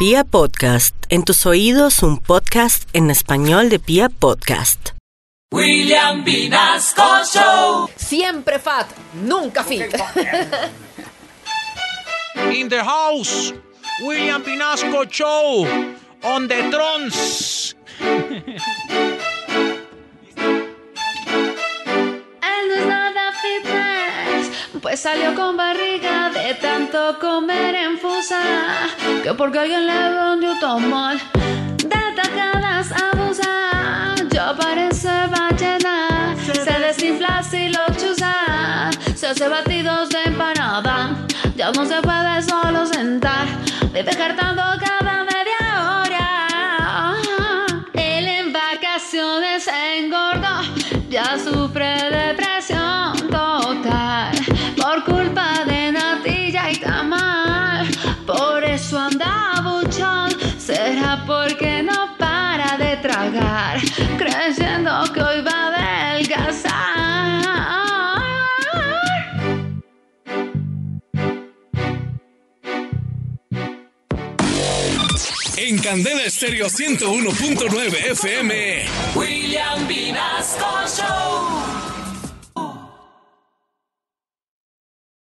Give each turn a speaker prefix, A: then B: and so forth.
A: Pia Podcast, en tus oídos un podcast en español de Pia Podcast.
B: William Vinasco Show.
C: Siempre fat, nunca fit.
D: In the house, William Pinasco Show on the Trons.
E: Él no es nada fitness, pues salió con barriga de tanto comer en fusa, que porque alguien le vendió tan mal, de tacadas abusa, ya parece ballena, se desinfla si lo chusa, se hace batidos de empanada, ya no se puede solo sentar, vive cartando cada media hora, él en vacaciones engordó, ya sufre depresión eso anda buchón, será porque no para de tragar, creyendo que hoy va a adelgazar.
F: En Candela Estéreo 101.9 FM.
B: William Vinasco Show.